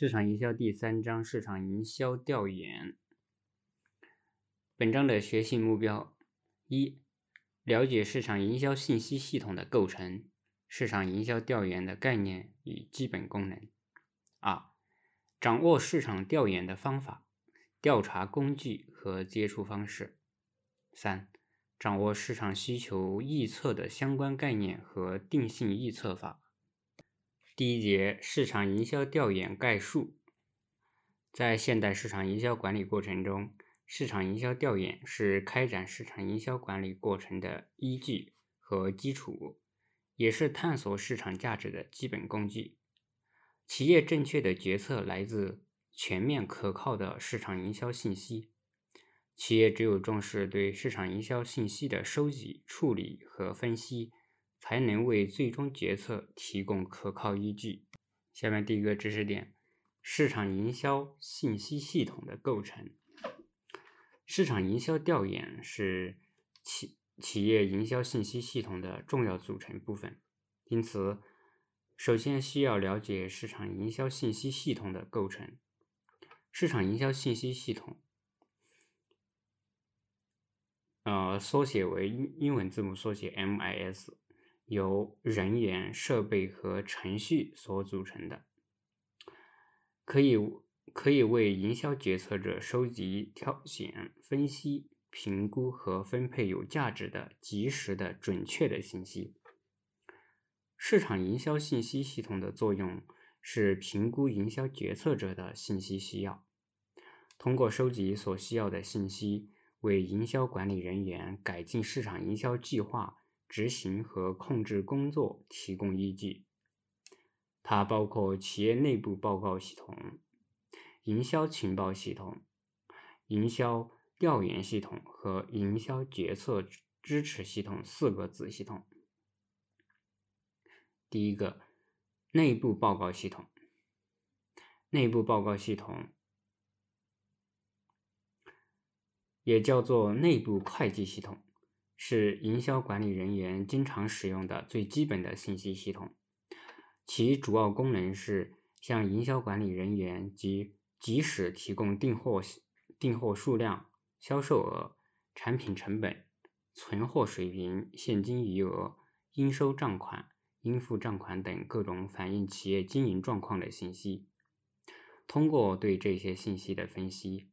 市场营销第三章市场营销调研。本章的学习目标：一、了解市场营销信息系统的构成、市场营销调研的概念与基本功能；二、掌握市场调研的方法、调查工具和接触方式；三、掌握市场需求预测的相关概念和定性预测法。第一节市场营销调研概述。在现代市场营销管理过程中，市场营销调研是开展市场营销管理过程的依据和基础，也是探索市场价值的基本工具。企业正确的决策来自全面可靠的市场营销信息。企业只有重视对市场营销信息的收集、处理和分析。才能为最终决策提供可靠依据。下面第一个知识点：市场营销信息系统的构成。市场营销调研是企企业营销信息系统的重要组成部分，因此，首先需要了解市场营销信息系统的构成。市场营销信息系统，呃，缩写为英英文字母缩写 MIS。由人员、设备和程序所组成的，可以可以为营销决策者收集、挑选、分析、评估和分配有价值的、及时的、准确的信息。市场营销信息系统的作用是评估营销决策者的信息需要，通过收集所需要的信息，为营销管理人员改进市场营销计划。执行和控制工作提供依据。它包括企业内部报告系统、营销情报系统、营销调研系统和营销决策支持系统四个子系统。第一个，内部报告系统。内部报告系统也叫做内部会计系统。是营销管理人员经常使用的最基本的信息系统，其主要功能是向营销管理人员及及时提供订货、订货数量、销售额、产品成本、存货水平、现金余额、应收账款、应付账款等各种反映企业经营状况的信息。通过对这些信息的分析，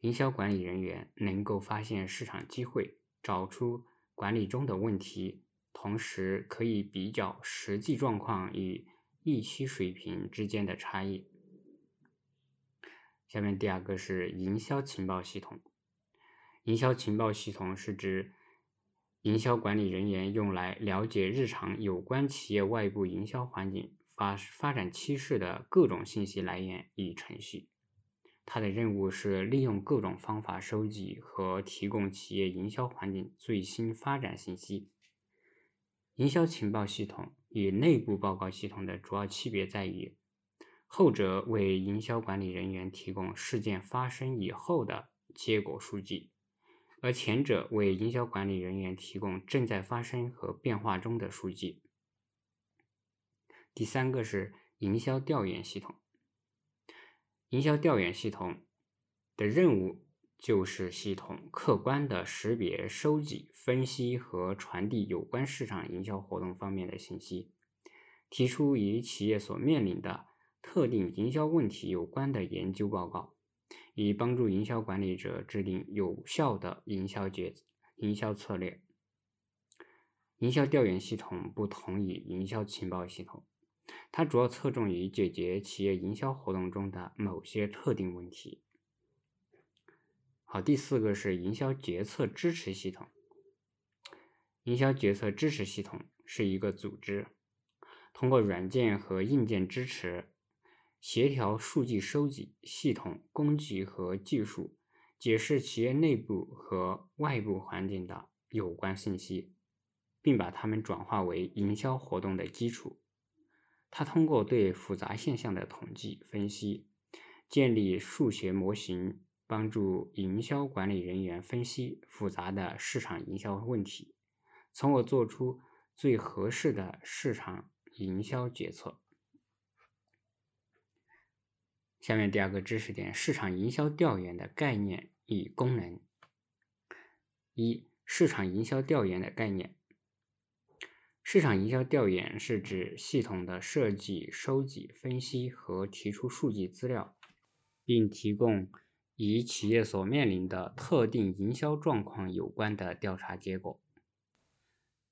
营销管理人员能够发现市场机会，找出。管理中的问题，同时可以比较实际状况与预期水平之间的差异。下面第二个是营销情报系统。营销情报系统是指营销管理人员用来了解日常有关企业外部营销环境发发展趋势的各种信息来源与程序。它的任务是利用各种方法收集和提供企业营销环境最新发展信息。营销情报系统与内部报告系统的主要区别在于，后者为营销管理人员提供事件发生以后的结果数据，而前者为营销管理人员提供正在发生和变化中的数据。第三个是营销调研系统。营销调研系统的任务就是系统客观的识别、收集、分析和传递有关市场营销活动方面的信息，提出与企业所面临的特定营销问题有关的研究报告，以帮助营销管理者制定有效的营销决营销策略。营销调研系统不同于营销情报系统。它主要侧重于解决企业营销活动中的某些特定问题。好，第四个是营销决策支持系统。营销决策支持系统是一个组织，通过软件和硬件支持，协调数据收集系统、工具和技术，解释企业内部和外部环境的有关信息，并把它们转化为营销活动的基础。它通过对复杂现象的统计分析，建立数学模型，帮助营销管理人员分析复杂的市场营销问题，从而做出最合适的市场营销决策。下面第二个知识点：市场营销调研的概念与功能。一、市场营销调研的概念。市场营销调研是指系统的设计、收集、分析和提出数据资料，并提供与企业所面临的特定营销状况有关的调查结果。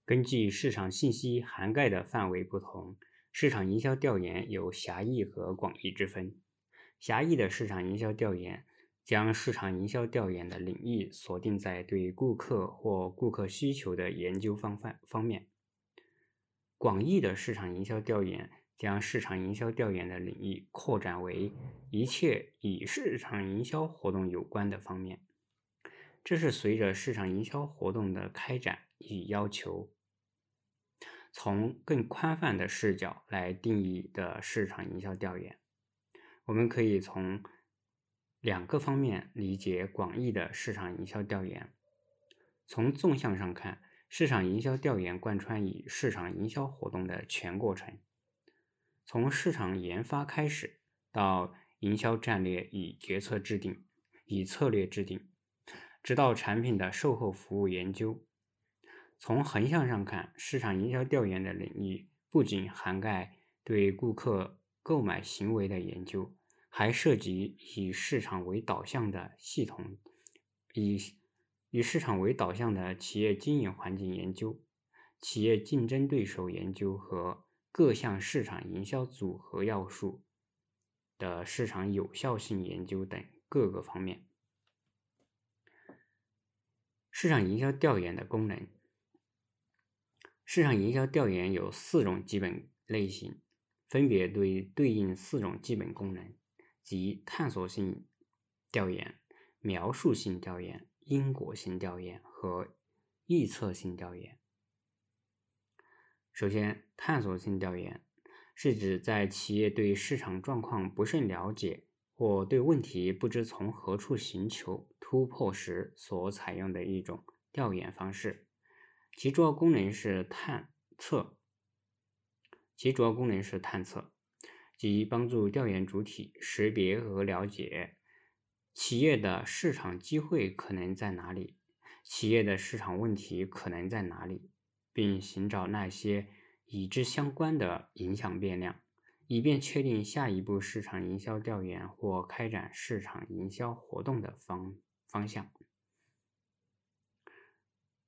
根据市场信息涵盖的范围不同，市场营销调研有狭义和广义之分。狭义的市场营销调研将市场营销调研的领域锁定在对顾客或顾客需求的研究方范方面。广义的市场营销调研将市场营销调研的领域扩展为一切与市场营销活动有关的方面。这是随着市场营销活动的开展与要求，从更宽泛的视角来定义的市场营销调研。我们可以从两个方面理解广义的市场营销调研。从纵向上看，市场营销调研贯穿以市场营销活动的全过程，从市场研发开始，到营销战略与决策制定、以策略制定，直到产品的售后服务研究。从横向上看，市场营销调研的领域不仅涵盖对顾客购买行为的研究。还涉及以市场为导向的系统，以以市场为导向的企业经营环境研究、企业竞争对手研究和各项市场营销组合要素的市场有效性研究等各个方面。市场营销调研的功能，市场营销调研有四种基本类型，分别对对应四种基本功能。即探索性调研、描述性调研、因果性调研和预测性调研。首先，探索性调研是指在企业对市场状况不甚了解或对问题不知从何处寻求突破时所采用的一种调研方式。其主要功能是探测，其主要功能是探测。即帮助调研主体识别和了解企业的市场机会可能在哪里，企业的市场问题可能在哪里，并寻找那些与之相关的影响变量，以便确定下一步市场营销调研或开展市场营销活动的方方向。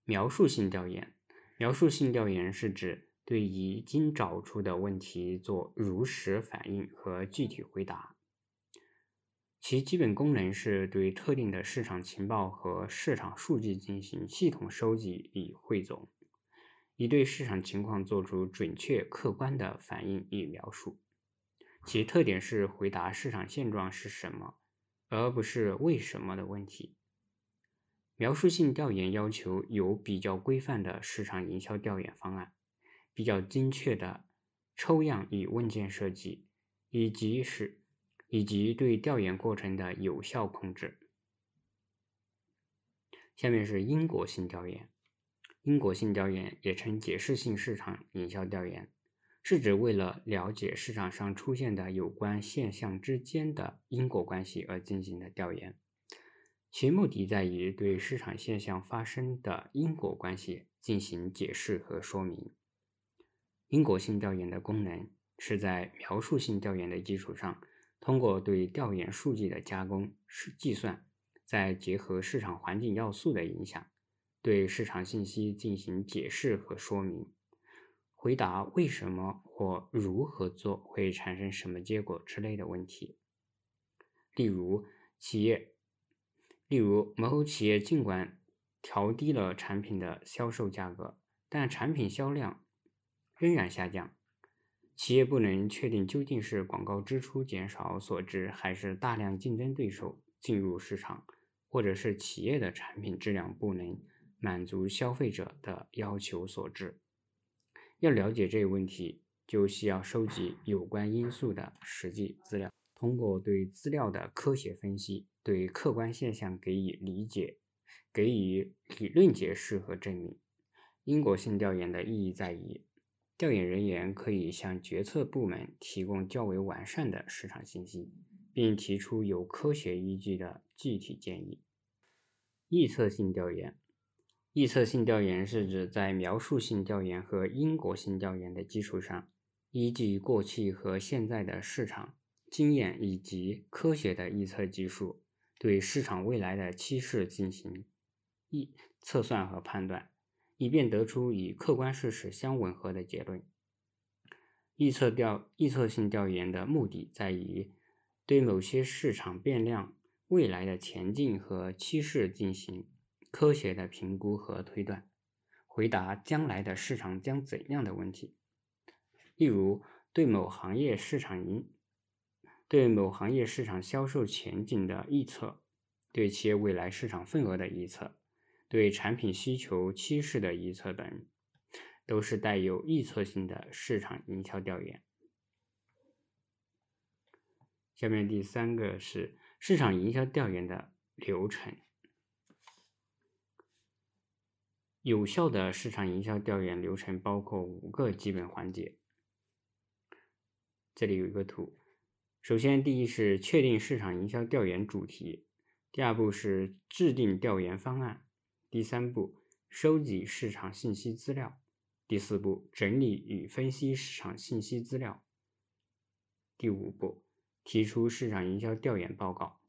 描述性调研，描述性调研是指。对已经找出的问题做如实反应和具体回答，其基本功能是对特定的市场情报和市场数据进行系统收集与汇总，以对市场情况做出准确客观的反应与描述。其特点是回答市场现状是什么，而不是为什么的问题。描述性调研要求有比较规范的市场营销调研方案。比较精确的抽样与问卷设计，以及是以及对调研过程的有效控制。下面是因果性调研。因果性调研也称解释性市场营销调研，是指为了了解市场上出现的有关现象之间的因果关系而进行的调研。其目的在于对市场现象发生的因果关系进行解释和说明。因果性调研的功能是在描述性调研的基础上，通过对调研数据的加工、是计算，再结合市场环境要素的影响，对市场信息进行解释和说明，回答为什么或如何做会产生什么结果之类的问题。例如，企业，例如某企业尽管调低了产品的销售价格，但产品销量。仍然下降，企业不能确定究竟是广告支出减少所致，还是大量竞争对手进入市场，或者是企业的产品质量不能满足消费者的要求所致。要了解这一问题，就需要收集有关因素的实际资料，通过对资料的科学分析，对客观现象给予理解，给予理论解释和证明。因果性调研的意义在于。调研人员可以向决策部门提供较为完善的市场信息，并提出有科学依据的具体建议。预测性调研，预测性调研是指在描述性调研和因果性调研的基础上，依据过去和现在的市场经验以及科学的预测技术，对市场未来的趋势进行预测算和判断，以便得出与客观事实相吻合的结论。预测调预测性调研的目的在于对某些市场变量未来的前进和趋势进行科学的评估和推断，回答将来的市场将怎样的问题。例如，对某行业市场营对某行业市场销售前景的预测，对企业未来市场份额的预测，对产品需求趋势的预测等。都是带有预测性的市场营销调研。下面第三个是市场营销调研的流程。有效的市场营销调研流程包括五个基本环节。这里有一个图。首先，第一是确定市场营销调研主题；第二步是制定调研方案；第三步，收集市场信息资料。第四步，整理与分析市场信息资料。第五步，提出市场营销调研报告。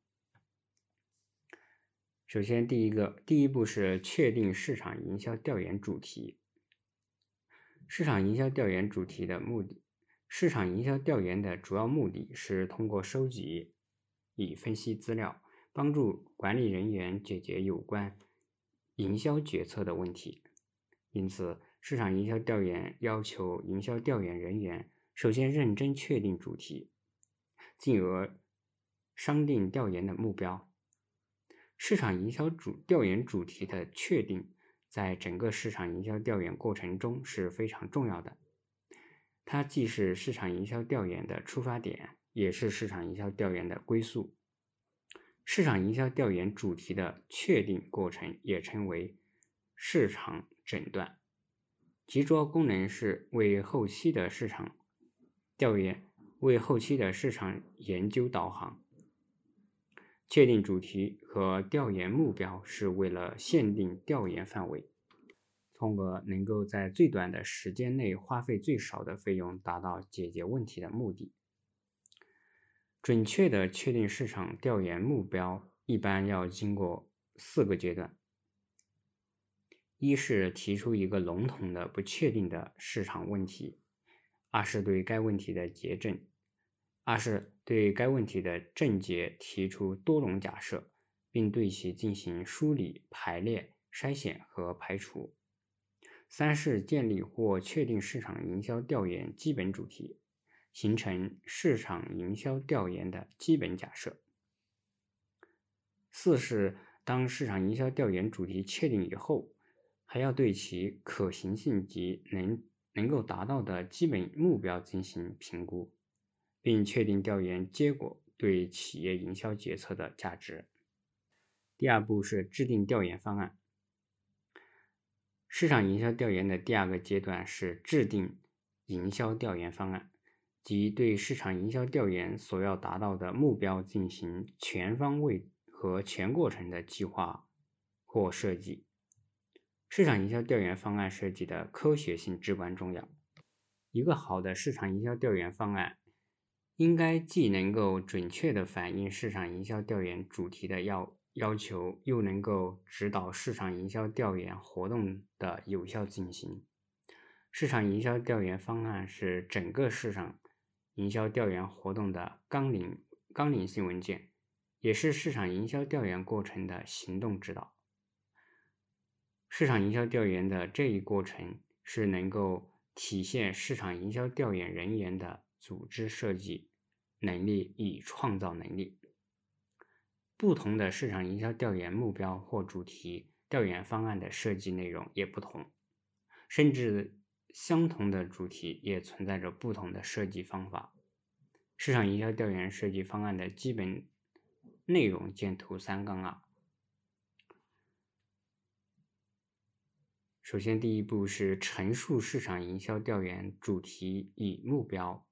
首先，第一个，第一步是确定市场营销调研主题。市场营销调研主题的目的，市场营销调研的主要目的是通过收集与分析资料，帮助管理人员解决有关营销决策的问题。因此，市场营销调研要求营销调研人员首先认真确定主题，进而商定调研的目标。市场营销主调研主题的确定，在整个市场营销调研过程中是非常重要的。它既是市场营销调研的出发点，也是市场营销调研的归宿。市场营销调研主题的确定过程也称为市场诊断。其主要功能是为后期的市场调研、为后期的市场研究导航。确定主题和调研目标是为了限定调研范围，从而能够在最短的时间内花费最少的费用，达到解决问题的目的。准确的确定市场调研目标，一般要经过四个阶段。一是提出一个笼统的、不确定的市场问题；二是对该问题的结症；二是对该问题的症结提出多种假设，并对其进行梳理、排列、筛选和排除；三是建立或确定市场营销调研基本主题，形成市场营销调研的基本假设；四是当市场营销调研主题确定以后。还要对其可行性及能能够达到的基本目标进行评估，并确定调研结果对企业营销决策的价值。第二步是制定调研方案。市场营销调研的第二个阶段是制定营销调研方案，即对市场营销调研所要达到的目标进行全方位和全过程的计划或设计。市场营销调研方案设计的科学性至关重要。一个好的市场营销调研方案，应该既能够准确地反映市场营销调研主题的要要求，又能够指导市场营销调研活动的有效进行。市场营销调研方案是整个市场营销调研活动的纲领纲领性文件，也是市场营销调研过程的行动指导。市场营销调研的这一过程是能够体现市场营销调研人员的组织设计能力与创造能力。不同的市场营销调研目标或主题，调研方案的设计内容也不同，甚至相同的主题也存在着不同的设计方法。市场营销调研设计方案的基本内容见图三杠二。首先，第一步是陈述市场营销调研主题与目标。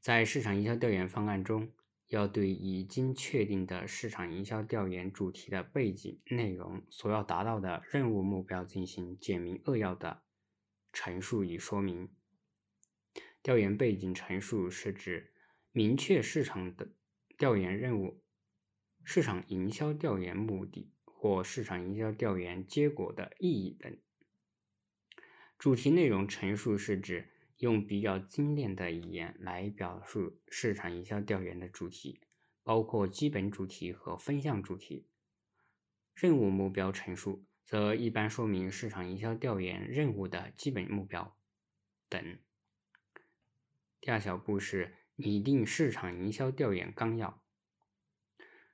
在市场营销调研方案中，要对已经确定的市场营销调研主题的背景、内容、所要达到的任务目标进行简明扼要的陈述与说明。调研背景陈述是指明确市场的调研任务、市场营销调研目的或市场营销调研结果的意义等。主题内容陈述是指。用比较精炼的语言来表述市场营销调研的主题，包括基本主题和分项主题。任务目标陈述则一般说明市场营销调研任务的基本目标等。第二小步是拟定市场营销调研纲要。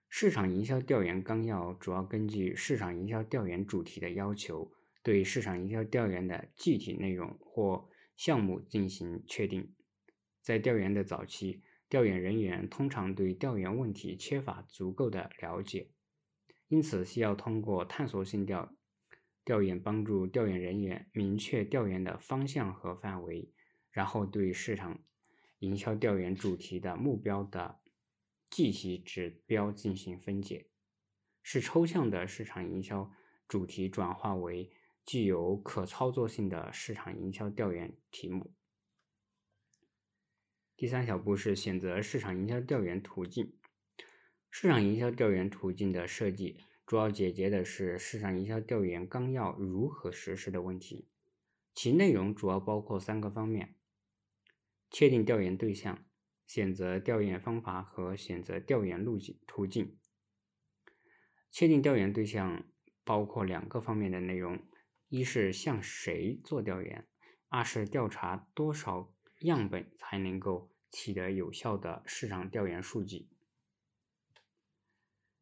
市场营销调研纲要主要根据市场营销调研主题的要求，对市场营销调研的具体内容或项目进行确定。在调研的早期，调研人员通常对调研问题缺乏足够的了解，因此需要通过探索性调调研帮助调研人员明确调研的方向和范围，然后对市场营销调研主题的目标的具体指标进行分解，使抽象的市场营销主题转化为。具有可操作性的市场营销调研题目。第三小步是选择市场营销调研途径。市场营销调研途径的设计，主要解决的是市场营销调研纲要如何实施的问题。其内容主要包括三个方面：确定调研对象、选择调研方法和选择调研路径途径。确定调研对象包括两个方面的内容。一是向谁做调研，二是调查多少样本才能够取得有效的市场调研数据。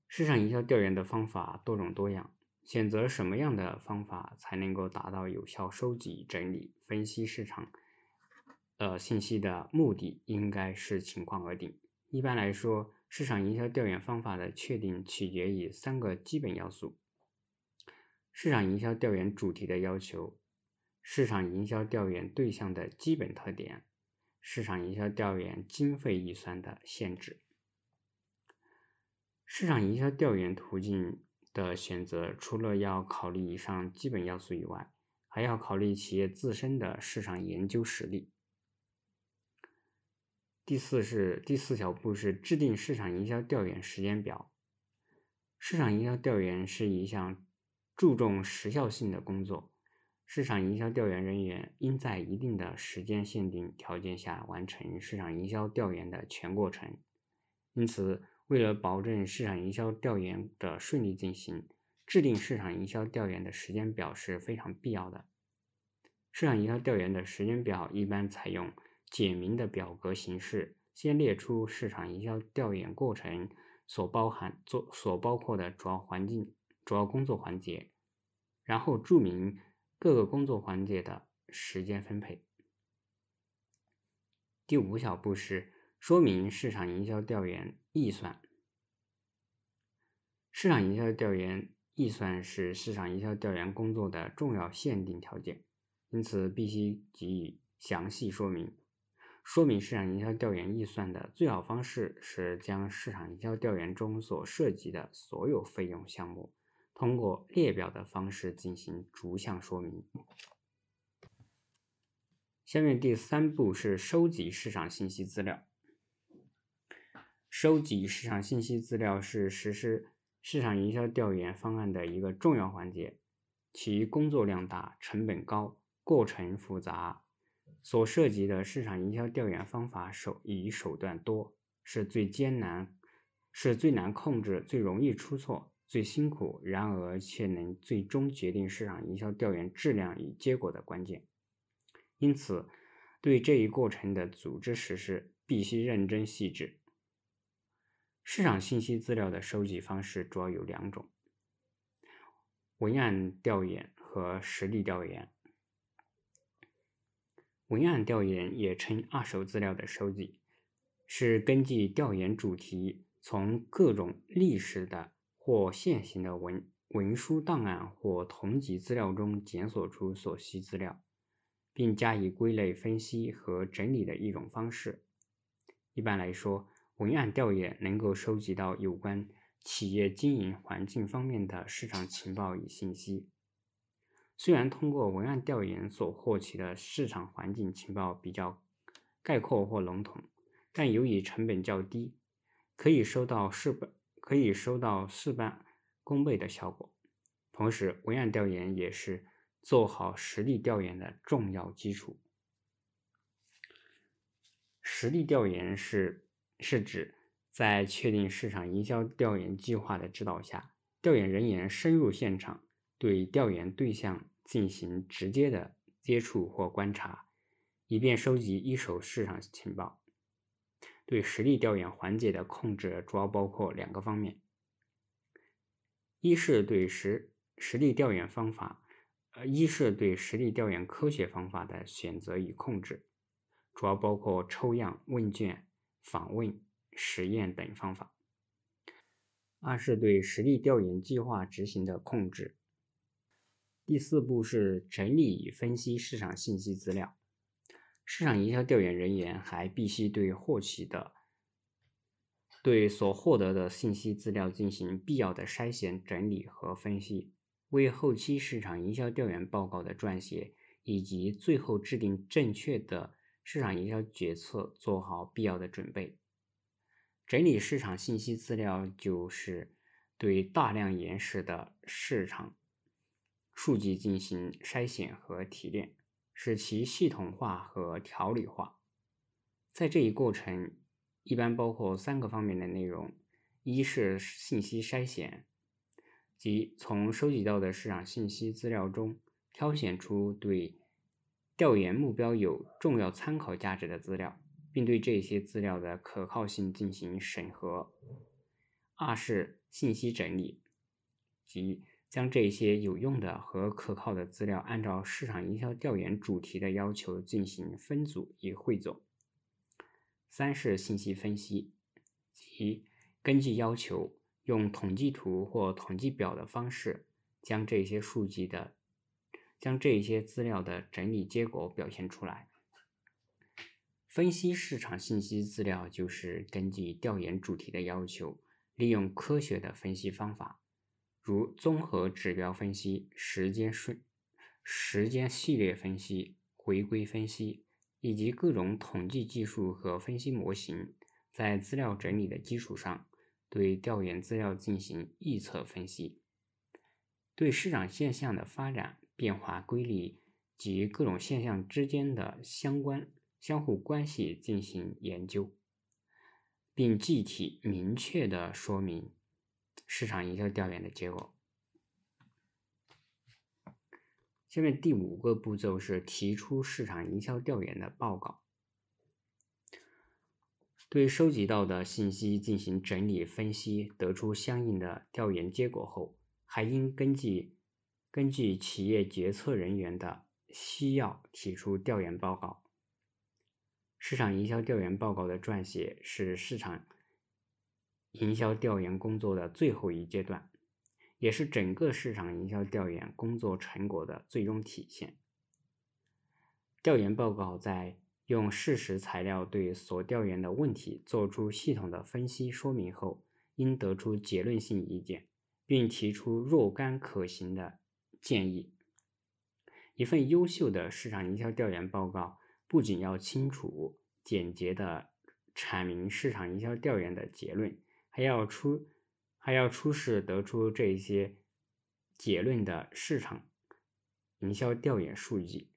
市场营销调研的方法多种多样，选择什么样的方法才能够达到有效收集、整理、分析市场呃信息的目的，应该视情况而定。一般来说，市场营销调研方法的确定取决于三个基本要素。市场营销调研主题的要求，市场营销调研对象的基本特点，市场营销调研经费预算的限制。市场营销调研途径的选择，除了要考虑以上基本要素以外，还要考虑企业自身的市场研究实力。第四是第四小步是制定市场营销调研时间表。市场营销调研是一项。注重时效性的工作，市场营销调研人员应在一定的时间限定条件下完成市场营销调研的全过程。因此，为了保证市场营销调研的顺利进行，制定市场营销调研的时间表是非常必要的。市场营销调研的时间表一般采用简明的表格形式，先列出市场营销调研过程所包含、做所包括的主要环境。主要工作环节，然后注明各个工作环节的时间分配。第五小步是说明市场营销调研预算。市场营销调研预算是市场营销调研工作的重要限定条件，因此必须给予详细说明。说明市场营销调研预算的最好方式是将市场营销调研中所涉及的所有费用项目。通过列表的方式进行逐项说明。下面第三步是收集市场信息资料。收集市场信息资料是实施市场营销调研方案的一个重要环节，其工作量大、成本高、过程复杂，所涉及的市场营销调研方法手以手段多，是最艰难、是最难控制、最容易出错。最辛苦，然而却能最终决定市场营销调研质量与结果的关键。因此，对这一过程的组织实施必须认真细致。市场信息资料的收集方式主要有两种：文案调研和实地调研。文案调研也称二手资料的收集，是根据调研主题，从各种历史的。或现行的文文书档案或同级资料中检索出所需资料，并加以归类分析和整理的一种方式。一般来说，文案调研能够收集到有关企业经营环境方面的市场情报与信息。虽然通过文案调研所获取的市场环境情报比较概括或笼统，但由于成本较低，可以收到事本可以收到事半功倍的效果。同时，文案调研也是做好实地调研的重要基础。实地调研是是指在确定市场营销调研计划的指导下，调研人员深入现场，对调研对象进行直接的接触或观察，以便收集一手市场情报。对实地调研环节的控制主要包括两个方面：一是对实实地调研方法，呃，一是对实地调研科学方法的选择与控制。主要包括抽样、问卷、访问、实验等方法。二是对实地调研计划执行的控制。第四步是整理与分析市场信息资料。市场营销调研人员还必须对获取的、对所获得的信息资料进行必要的筛选、整理和分析，为后期市场营销调研报告的撰写以及最后制定正确的。市场营销决策做好必要的准备，整理市场信息资料就是对大量原始的市场数据进行筛选和提炼，使其系统化和条理化。在这一过程，一般包括三个方面的内容：一是信息筛选，即从收集到的市场信息资料中挑选出对。调研目标有重要参考价值的资料，并对这些资料的可靠性进行审核。二是信息整理，即将这些有用的和可靠的资料按照市场营销调研主题的要求进行分组与汇总。三是信息分析，即根据要求用统计图或统计表的方式将这些数据的。将这些资料的整理结果表现出来。分析市场信息资料，就是根据调研主题的要求，利用科学的分析方法，如综合指标分析、时间顺、时间系列分析、回归分析，以及各种统计技术和分析模型，在资料整理的基础上，对调研资料进行预测分析，对市场现象的发展。变化规律及各种现象之间的相关相互关系进行研究，并具体明确的说明市场营销调研的结果。下面第五个步骤是提出市场营销调研的报告。对收集到的信息进行整理分析，得出相应的调研结果后，还应根据。根据企业决策人员的需要提出调研报告。市场营销调研报告的撰写是市场营销调研工作的最后一阶段，也是整个市场营销调研工作成果的最终体现。调研报告在用事实材料对所调研的问题做出系统的分析说明后，应得出结论性意见，并提出若干可行的。建议，一份优秀的市场营销调研报告不仅要清楚、简洁的阐明市场营销调研的结论，还要出还要出示得出这些结论的市场营销调研数据，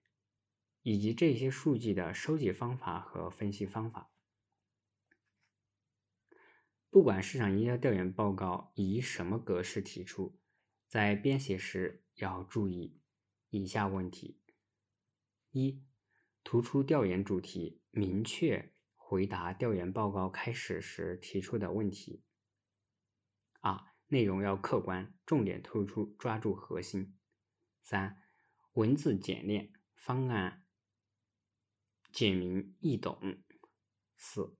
以及这些数据的收集方法和分析方法。不管市场营销调研报告以什么格式提出，在编写时。要注意以下问题：一、突出调研主题，明确回答调研报告开始时提出的问题；内容要客观，重点突出，抓住核心；三、文字简练，方案简明易懂；四、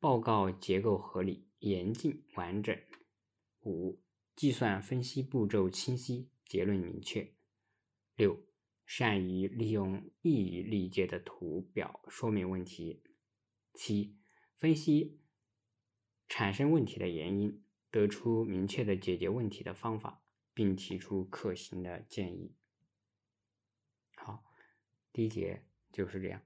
报告结构合理、严谨完整；五、计算分析步骤清晰。结论明确。六、善于利用易于理解的图表说明问题。七、分析产生问题的原因，得出明确的解决问题的方法，并提出可行的建议。好，第一节就是这样。